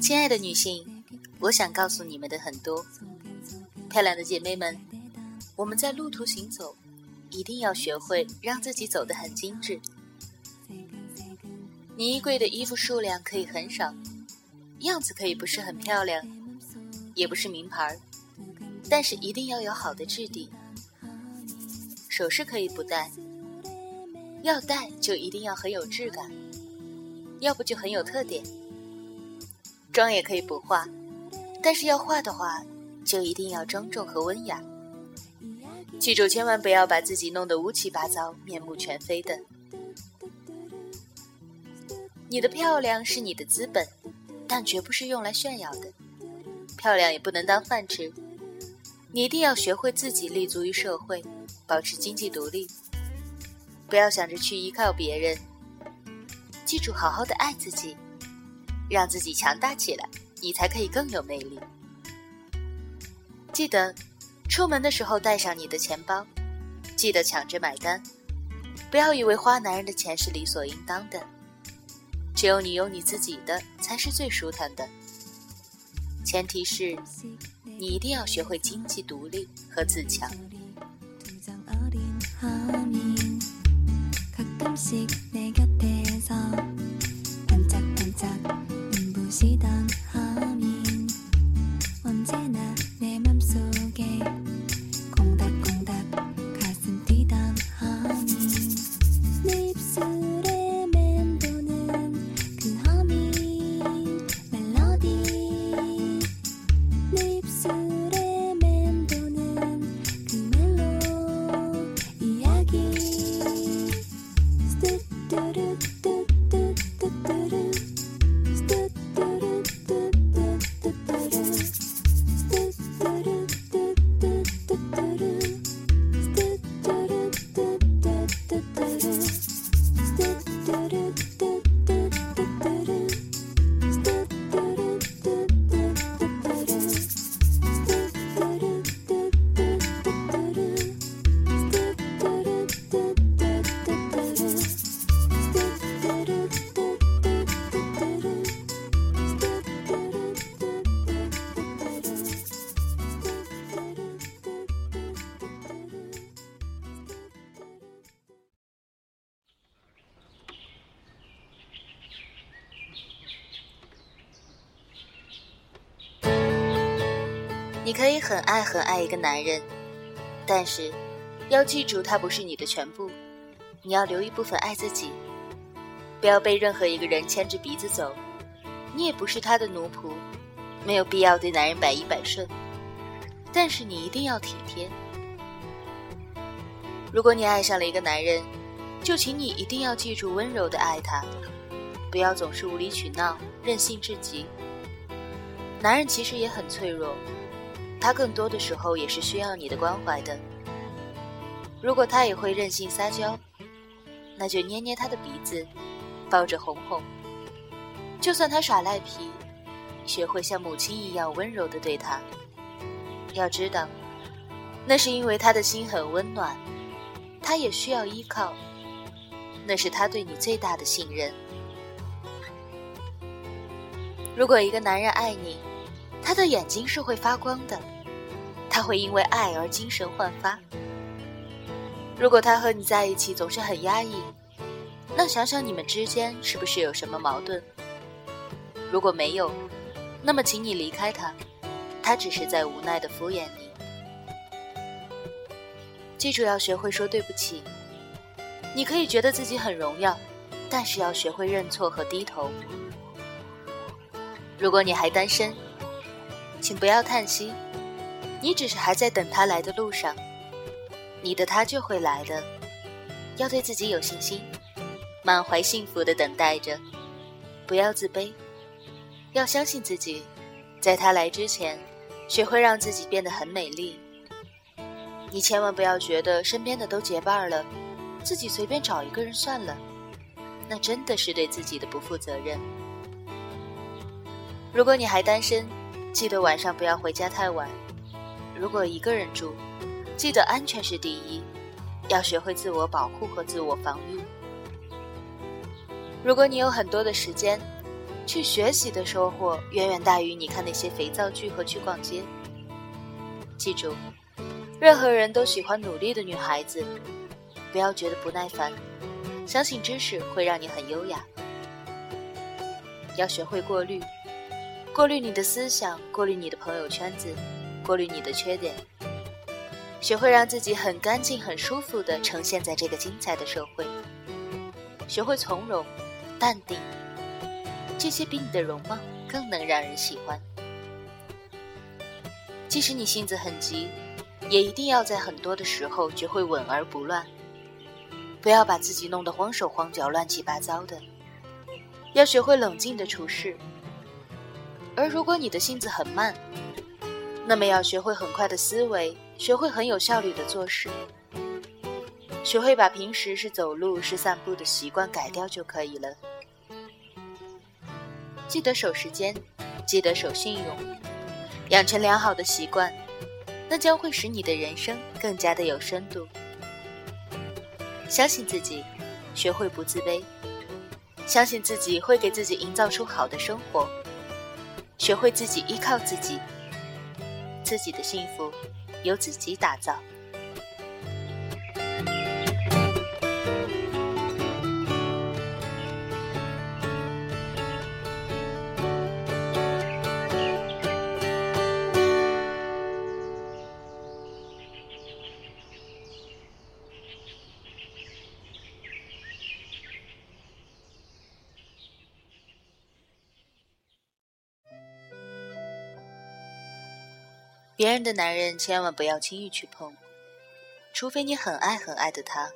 亲爱的女性，我想告诉你们的很多。漂亮的姐妹们，我们在路途行走，一定要学会让自己走得很精致。你衣柜的衣服数量可以很少，样子可以不是很漂亮，也不是名牌，但是一定要有好的质地。首饰可以不戴，要戴就一定要很有质感，要不就很有特点。妆也可以不化，但是要化的话，就一定要庄重和温雅。记住，千万不要把自己弄得乌七八糟、面目全非的。你的漂亮是你的资本，但绝不是用来炫耀的。漂亮也不能当饭吃，你一定要学会自己立足于社会，保持经济独立，不要想着去依靠别人。记住，好好的爱自己。让自己强大起来，你才可以更有魅力。记得，出门的时候带上你的钱包，记得抢着买单，不要以为花男人的钱是理所应当的。只有你有你自己的，才是最舒坦的。前提是，你一定要学会经济独立和自强。你可以很爱很爱一个男人，但是要记住，他不是你的全部。你要留一部分爱自己，不要被任何一个人牵着鼻子走。你也不是他的奴仆，没有必要对男人百依百顺。但是你一定要体贴。如果你爱上了一个男人，就请你一定要记住温柔的爱他，不要总是无理取闹、任性至极。男人其实也很脆弱。他更多的时候也是需要你的关怀的。如果他也会任性撒娇，那就捏捏他的鼻子，抱着哄哄。就算他耍赖皮，学会像母亲一样温柔的对他。要知道，那是因为他的心很温暖，他也需要依靠，那是他对你最大的信任。如果一个男人爱你，他的眼睛是会发光的，他会因为爱而精神焕发。如果他和你在一起总是很压抑，那想想你们之间是不是有什么矛盾？如果没有，那么请你离开他，他只是在无奈的敷衍你。记住要学会说对不起。你可以觉得自己很荣耀，但是要学会认错和低头。如果你还单身，请不要叹息，你只是还在等他来的路上，你的他就会来的。要对自己有信心，满怀幸福的等待着，不要自卑，要相信自己，在他来之前，学会让自己变得很美丽。你千万不要觉得身边的都结伴了，自己随便找一个人算了。那真的是对自己的不负责任。如果你还单身，记得晚上不要回家太晚。如果一个人住，记得安全是第一，要学会自我保护和自我防御。如果你有很多的时间，去学习的收获远远大于你看那些肥皂剧和去逛街。记住，任何人都喜欢努力的女孩子，不要觉得不耐烦，相信知识会让你很优雅。要学会过滤。过滤你的思想，过滤你的朋友圈子，过滤你的缺点，学会让自己很干净、很舒服的呈现在这个精彩的社会。学会从容、淡定，这些比你的容貌更能让人喜欢。即使你性子很急，也一定要在很多的时候学会稳而不乱，不要把自己弄得慌手慌脚、乱七八糟的。要学会冷静的处事。而如果你的性子很慢，那么要学会很快的思维，学会很有效率的做事，学会把平时是走路是散步的习惯改掉就可以了。记得守时间，记得守信用，养成良好的习惯，那将会使你的人生更加的有深度。相信自己，学会不自卑，相信自己会给自己营造出好的生活。学会自己依靠自己，自己的幸福由自己打造。别人的男人千万不要轻易去碰，除非你很爱很爱的他，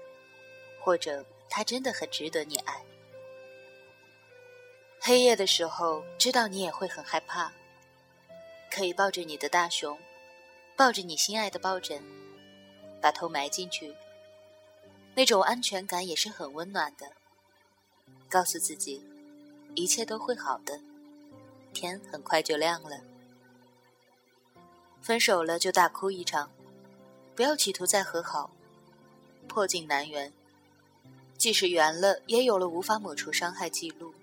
或者他真的很值得你爱。黑夜的时候，知道你也会很害怕，可以抱着你的大熊，抱着你心爱的抱枕，把头埋进去，那种安全感也是很温暖的。告诉自己，一切都会好的，天很快就亮了。分手了就大哭一场，不要企图再和好，破镜难圆。即使圆了，也有了无法抹除伤害记录。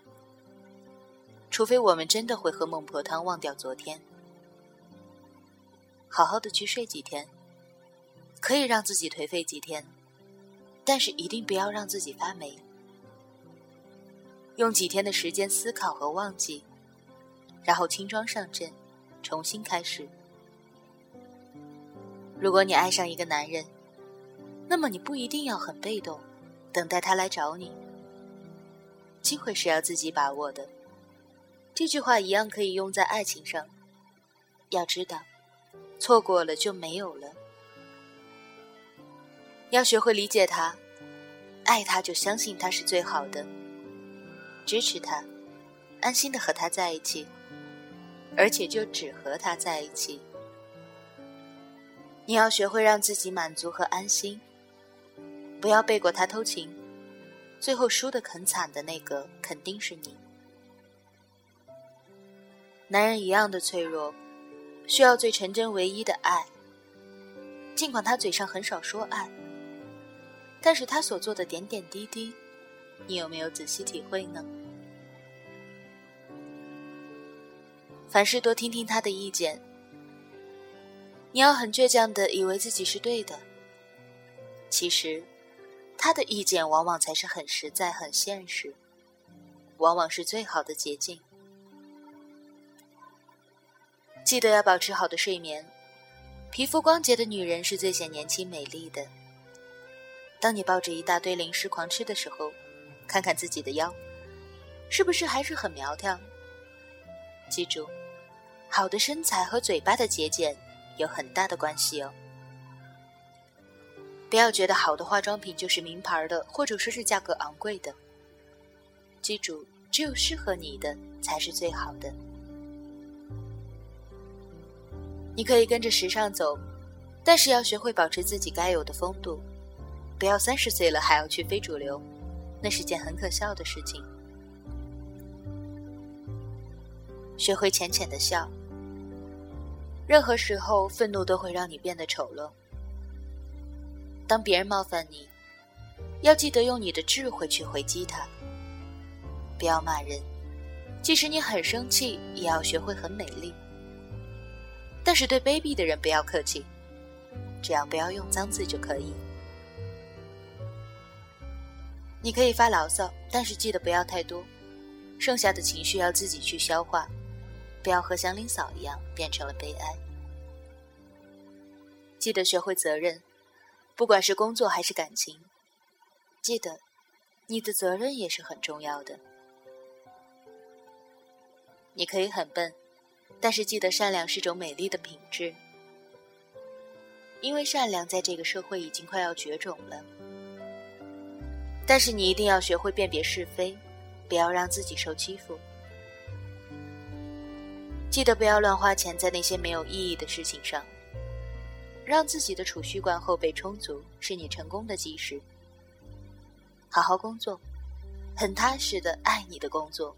除非我们真的会喝孟婆汤忘掉昨天，好好的去睡几天，可以让自己颓废几天，但是一定不要让自己发霉。用几天的时间思考和忘记，然后轻装上阵，重新开始。如果你爱上一个男人，那么你不一定要很被动，等待他来找你。机会是要自己把握的。这句话一样可以用在爱情上。要知道，错过了就没有了。要学会理解他，爱他就相信他是最好的，支持他，安心的和他在一起，而且就只和他在一起。你要学会让自己满足和安心，不要背过他偷情，最后输得很惨的那个肯定是你。男人一样的脆弱，需要最纯真唯一的爱。尽管他嘴上很少说爱，但是他所做的点点滴滴，你有没有仔细体会呢？凡事多听听他的意见。你要很倔强的以为自己是对的，其实，他的意见往往才是很实在、很现实，往往是最好的捷径。记得要保持好的睡眠，皮肤光洁的女人是最显年轻美丽的。当你抱着一大堆零食狂吃的时候，看看自己的腰，是不是还是很苗条？记住，好的身材和嘴巴的节俭。有很大的关系哦！不要觉得好的化妆品就是名牌的，或者说是价格昂贵的。记住，只有适合你的才是最好的。你可以跟着时尚走，但是要学会保持自己该有的风度，不要三十岁了还要去非主流，那是件很可笑的事情。学会浅浅的笑，任何时候愤怒都会让你变得丑陋。当别人冒犯你，要记得用你的智慧去回击他。不要骂人，即使你很生气，也要学会很美丽。但是对卑鄙的人不要客气，只要不要用脏字就可以。你可以发牢骚，但是记得不要太多，剩下的情绪要自己去消化，不要和祥林嫂一样变成了悲哀。记得学会责任，不管是工作还是感情，记得你的责任也是很重要的。你可以很笨，但是记得善良是种美丽的品质，因为善良在这个社会已经快要绝种了。但是你一定要学会辨别是非，不要让自己受欺负。记得不要乱花钱在那些没有意义的事情上。让自己的储蓄罐后备充足，是你成功的基石。好好工作，很踏实的爱你的工作，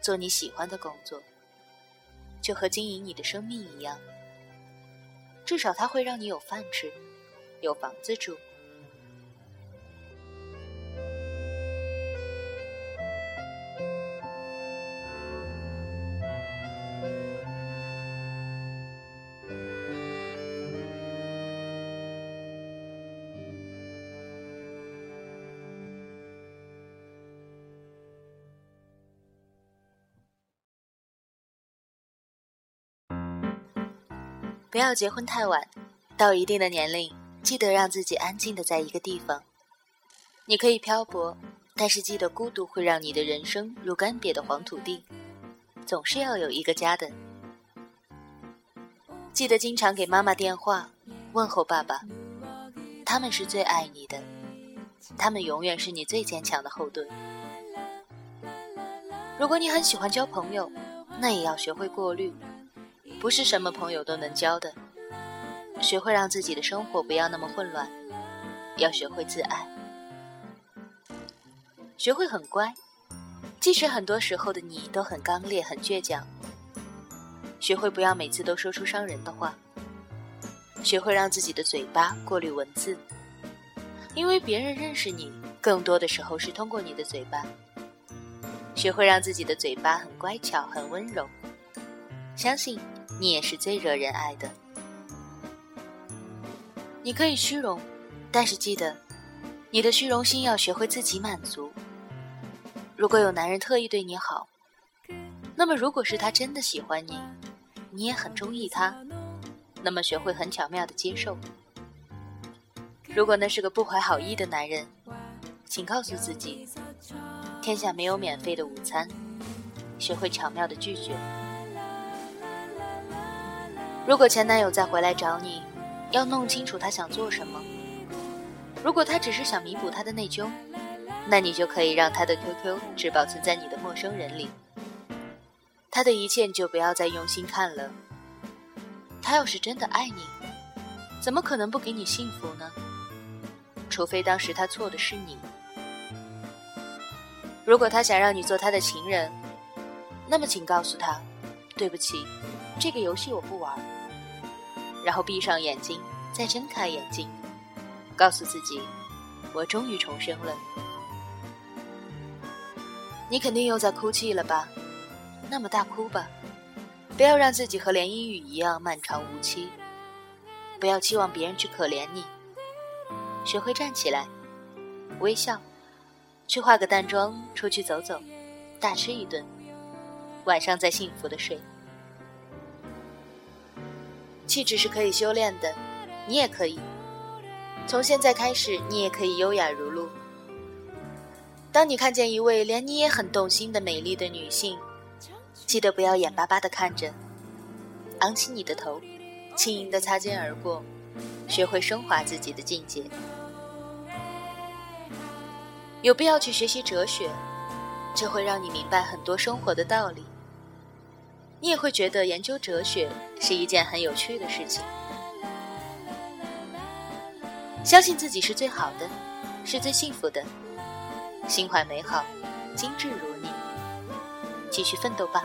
做你喜欢的工作，就和经营你的生命一样。至少它会让你有饭吃，有房子住。不要结婚太晚，到一定的年龄，记得让自己安静的在一个地方。你可以漂泊，但是记得孤独会让你的人生如干瘪的黄土地，总是要有一个家的。记得经常给妈妈电话，问候爸爸，他们是最爱你的，他们永远是你最坚强的后盾。如果你很喜欢交朋友，那也要学会过滤。不是什么朋友都能交的，学会让自己的生活不要那么混乱，要学会自爱，学会很乖，即使很多时候的你都很刚烈、很倔强，学会不要每次都说出伤人的话，学会让自己的嘴巴过滤文字，因为别人认识你更多的时候是通过你的嘴巴，学会让自己的嘴巴很乖巧、很温柔，相信。你也是最惹人爱的。你可以虚荣，但是记得，你的虚荣心要学会自己满足。如果有男人特意对你好，那么如果是他真的喜欢你，你也很中意他，那么学会很巧妙的接受。如果那是个不怀好意的男人，请告诉自己，天下没有免费的午餐，学会巧妙的拒绝。如果前男友再回来找你，要弄清楚他想做什么。如果他只是想弥补他的内疚，那你就可以让他的 QQ 只保存在你的陌生人里。他的一切就不要再用心看了。他要是真的爱你，怎么可能不给你幸福呢？除非当时他错的是你。如果他想让你做他的情人，那么请告诉他，对不起，这个游戏我不玩。然后闭上眼睛，再睁开眼睛，告诉自己：“我终于重生了。”你肯定又在哭泣了吧？那么大哭吧，不要让自己和连阴雨一样漫长无期。不要期望别人去可怜你，学会站起来，微笑，去化个淡妆，出去走走，大吃一顿，晚上再幸福的睡。气质是可以修炼的，你也可以。从现在开始，你也可以优雅如露。当你看见一位连你也很动心的美丽的女性，记得不要眼巴巴的看着，昂起你的头，轻盈的擦肩而过，学会升华自己的境界。有必要去学习哲学，这会让你明白很多生活的道理。你也会觉得研究哲学是一件很有趣的事情。相信自己是最好的，是最幸福的。心怀美好，精致如你，继续奋斗吧。